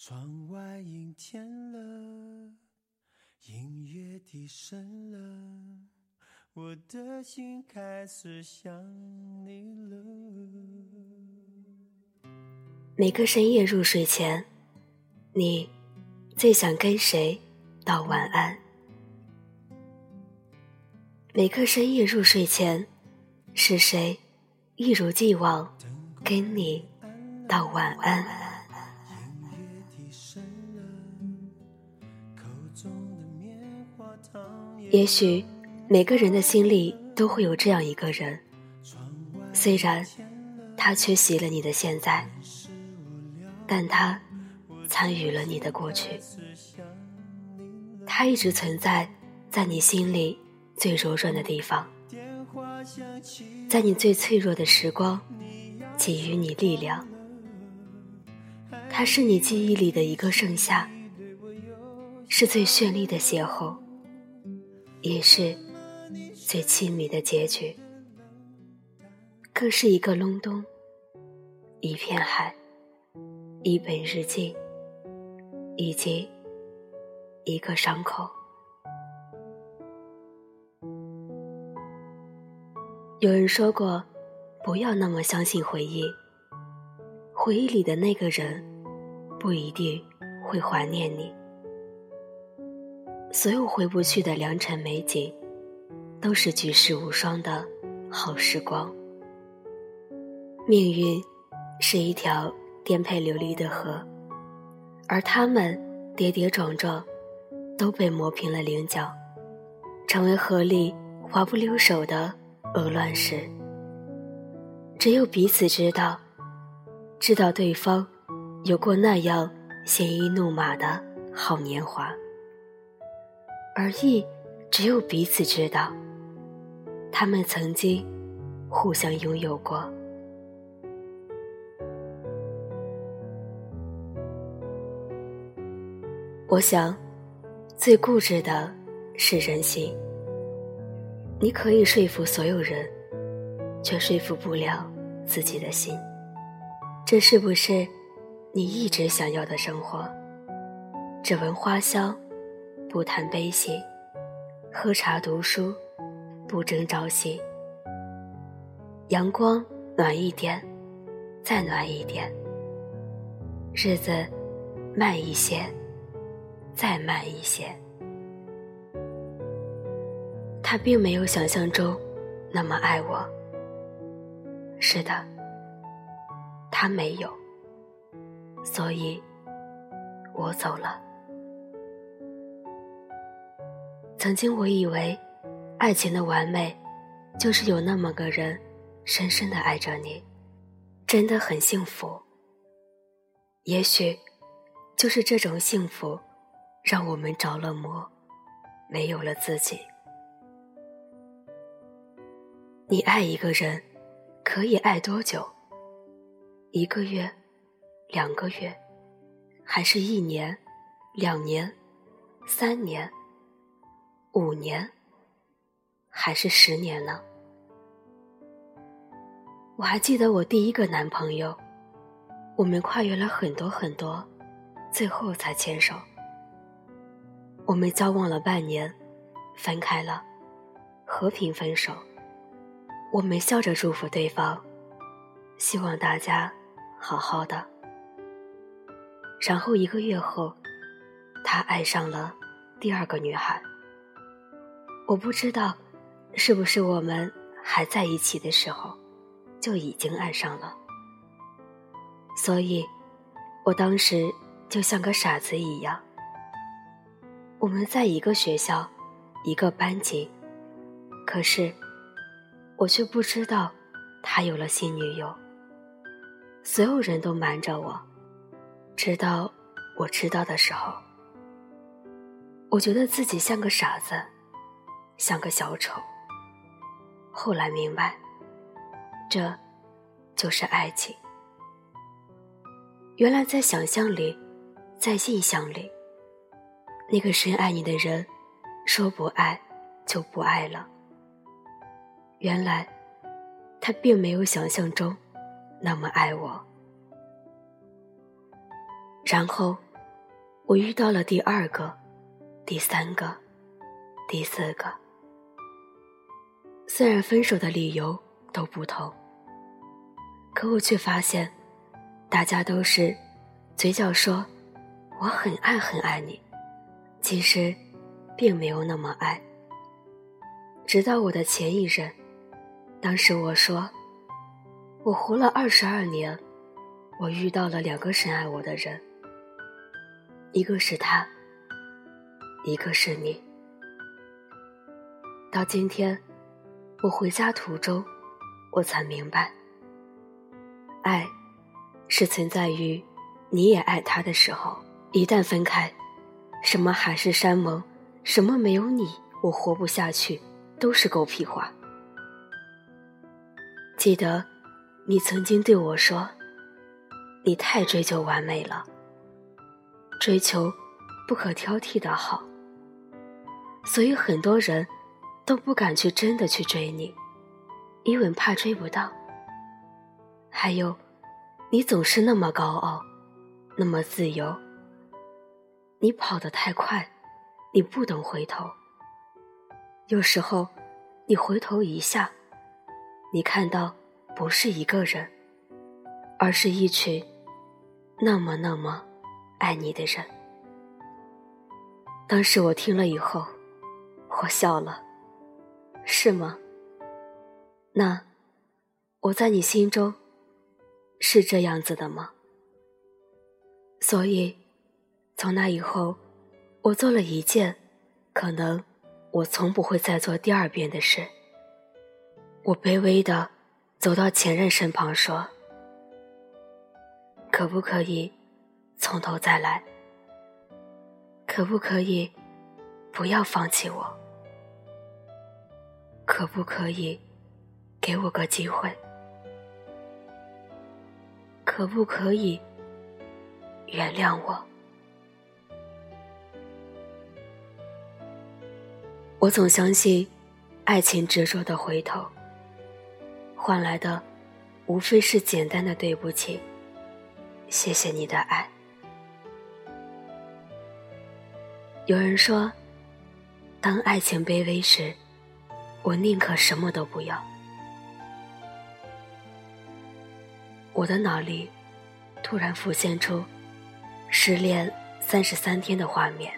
窗外阴天了，音乐低声了，我的心开始想你了。每个深夜入睡前，你最想跟谁道晚安？每个深夜入睡前，是谁一如既往跟你道晚安？也许每个人的心里都会有这样一个人，虽然他缺席了你的现在，但他参与了你的过去。他一直存在在你心里最柔软的地方，在你最脆弱的时光给予你力量。他是你记忆里的一个盛夏，是最绚丽的邂逅。也是最凄迷的结局，更是一个隆冬，一片海，一本日记，以及一个伤口。有人说过，不要那么相信回忆，回忆里的那个人不一定会怀念你。所有回不去的良辰美景，都是举世无双的好时光。命运是一条颠沛流离的河，而他们跌跌撞撞，都被磨平了棱角，成为河里滑不溜手的鹅卵石。只有彼此知道，知道对方有过那样鲜衣怒马的好年华。而意只有彼此知道，他们曾经互相拥有过。我想，最固执的是人心。你可以说服所有人，却说服不了自己的心。这是不是你一直想要的生活？只闻花香。不谈悲喜，喝茶读书，不争朝夕。阳光暖一点，再暖一点。日子慢一些，再慢一些。他并没有想象中那么爱我。是的，他没有，所以我走了。曾经我以为，爱情的完美，就是有那么个人，深深的爱着你，真的很幸福。也许，就是这种幸福，让我们着了魔，没有了自己。你爱一个人，可以爱多久？一个月，两个月，还是一年、两年、三年？五年，还是十年呢？我还记得我第一个男朋友，我们跨越了很多很多，最后才牵手。我们交往了半年，分开了，和平分手。我们笑着祝福对方，希望大家好好的。然后一个月后，他爱上了第二个女孩。我不知道，是不是我们还在一起的时候，就已经爱上了。所以，我当时就像个傻子一样。我们在一个学校，一个班级，可是，我却不知道他有了新女友。所有人都瞒着我，直到我知道的时候，我觉得自己像个傻子。像个小丑。后来明白，这就是爱情。原来在想象里，在印象里，那个深爱你的人，说不爱就不爱了。原来，他并没有想象中那么爱我。然后，我遇到了第二个、第三个、第四个。虽然分手的理由都不同，可我却发现，大家都是嘴角说“我很爱很爱你”，其实并没有那么爱。直到我的前一任，当时我说，我活了二十二年，我遇到了两个深爱我的人。一个是他，一个是你。到今天，我回家途中，我才明白，爱是存在于你也爱他的时候。一旦分开，什么海誓山盟，什么没有你我活不下去，都是狗屁话。记得，你曾经对我说：“你太追求完美了。”追求不可挑剔的好，所以很多人都不敢去真的去追你，因为怕追不到。还有，你总是那么高傲，那么自由。你跑得太快，你不懂回头。有时候，你回头一下，你看到不是一个人，而是一群那么那么。爱你的人，当时我听了以后，我笑了，是吗？那我在你心中是这样子的吗？所以，从那以后，我做了一件可能我从不会再做第二遍的事。我卑微的走到前任身旁说：“可不可以？”从头再来，可不可以不要放弃我？可不可以给我个机会？可不可以原谅我？我总相信，爱情执着的回头，换来的无非是简单的对不起，谢谢你的爱。有人说，当爱情卑微时，我宁可什么都不要。我的脑里突然浮现出失恋三十三天的画面，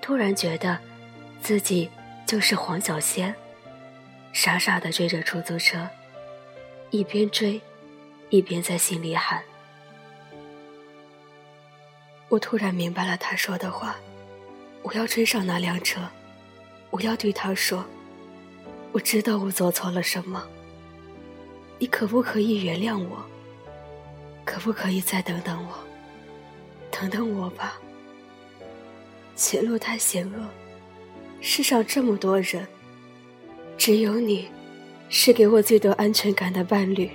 突然觉得自己就是黄小仙，傻傻的追着出租车，一边追，一边在心里喊。我突然明白了他说的话，我要追上那辆车，我要对他说：“我知道我做错了什么，你可不可以原谅我？可不可以再等等我？等等我吧。前路太险恶，世上这么多人，只有你，是给我最多安全感的伴侣。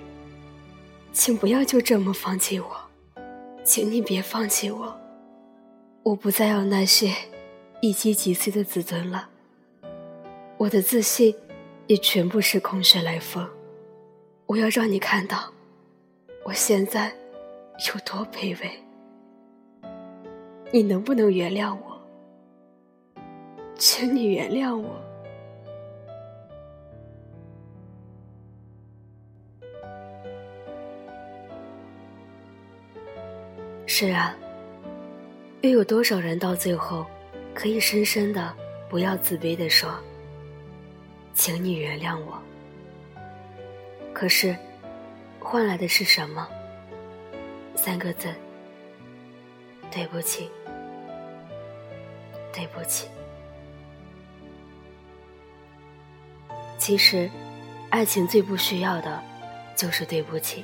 请不要就这么放弃我，请你别放弃我。”我不再要那些一击即碎的自尊了，我的自信也全部是空穴来风。我要让你看到，我现在有多卑微。你能不能原谅我？请你原谅我。是啊。又有多少人到最后，可以深深的不要自卑的说：“请你原谅我。”可是，换来的是什么？三个字：对不起，对不起。其实，爱情最不需要的，就是对不起，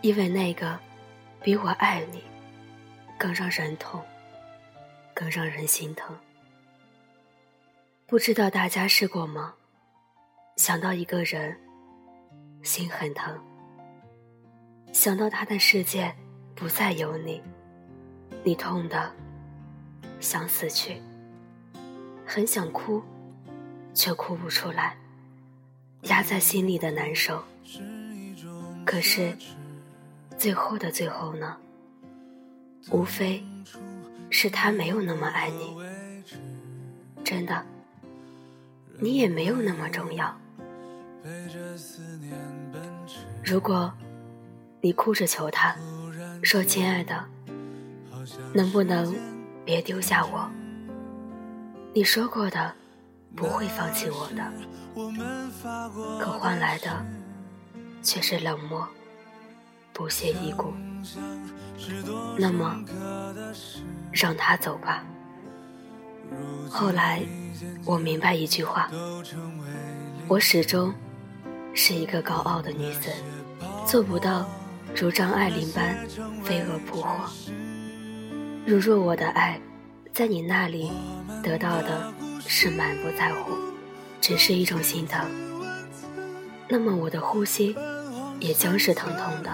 因为那个，比我爱你。更让人痛，更让人心疼。不知道大家试过吗？想到一个人，心很疼；想到他的世界不再有你，你痛的想死去，很想哭，却哭不出来，压在心里的难受。可是，最后的最后呢？无非是他没有那么爱你。真的，你也没有那么重要。如果你哭着求他，说：“亲爱的，能不能别丢下我？”你说过的，不会放弃我的，可换来的却是冷漠。不屑一顾，那么让他走吧。后来我明白一句话：我始终是一个高傲的女子，做不到如张爱玲般飞蛾扑火。如若我的爱在你那里得到的是满不在乎，只是一种心疼，那么我的呼吸也将是疼痛的。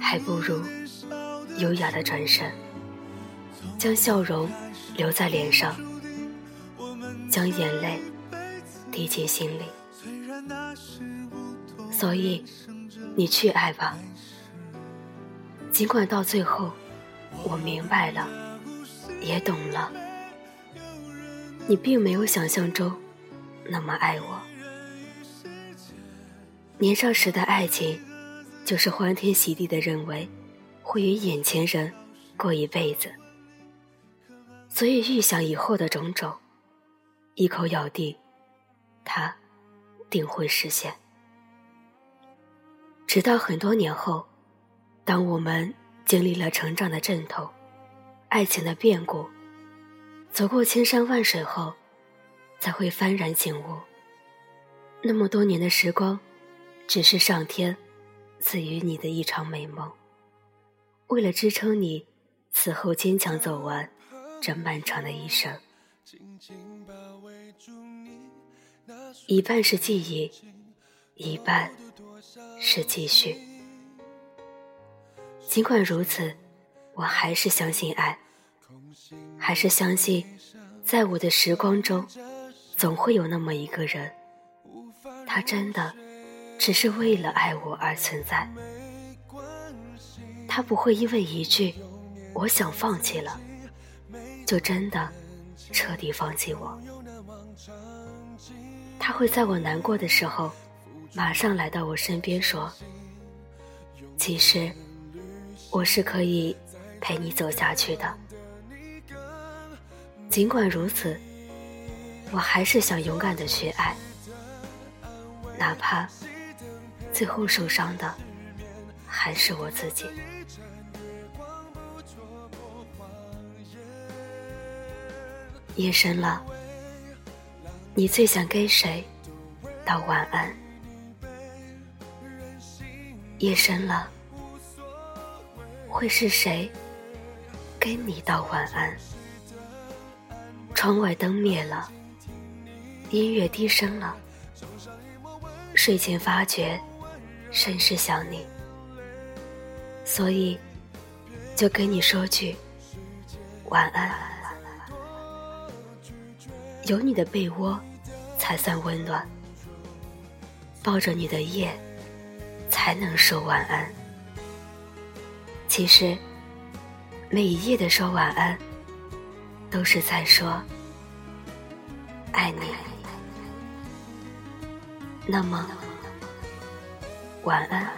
还不如优雅的转身，将笑容留在脸上，将眼泪滴进心里。所以，你去爱吧。尽管到最后，我明白了，也懂了，你并没有想象中那么爱我。年少时的爱情。就是欢天喜地的认为会与眼前人过一辈子，所以预想以后的种种，一口咬定，它定会实现。直到很多年后，当我们经历了成长的阵痛、爱情的变故，走过千山万水后，才会幡然醒悟，那么多年的时光，只是上天。赐予你的一场美梦，为了支撑你此后坚强走完这漫长的一生，一半是记忆，一半是继续。尽管如此，我还是相信爱，还是相信，在我的时光中，总会有那么一个人，他真的。只是为了爱我而存在，他不会因为一句“我想放弃了”，就真的彻底放弃我。他会在我难过的时候，马上来到我身边说：“其实我是可以陪你走下去的。”尽管如此，我还是想勇敢的去爱，哪怕。最后受伤的还是我自己。夜深了，你最想跟谁道晚安？夜深了，会是谁跟你道晚安？窗外灯灭了，音乐低声了，睡前发觉。甚是想你，所以就跟你说句晚安。有你的被窝才算温暖，抱着你的夜才能说晚安。其实每一夜的说晚安，都是在说爱你。那么。晚安，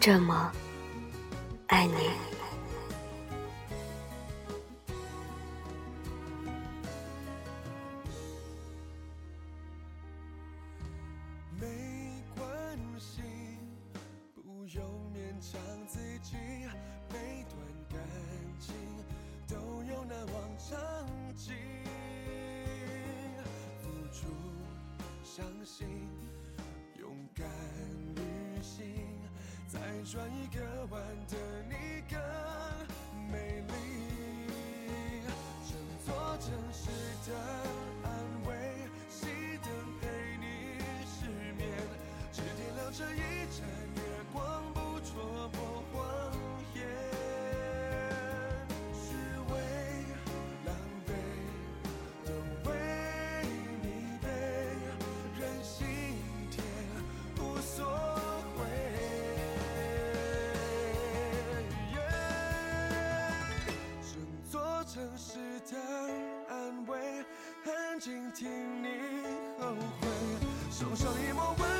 这么爱你。转一个弯的静听你后悔，受伤一抹温。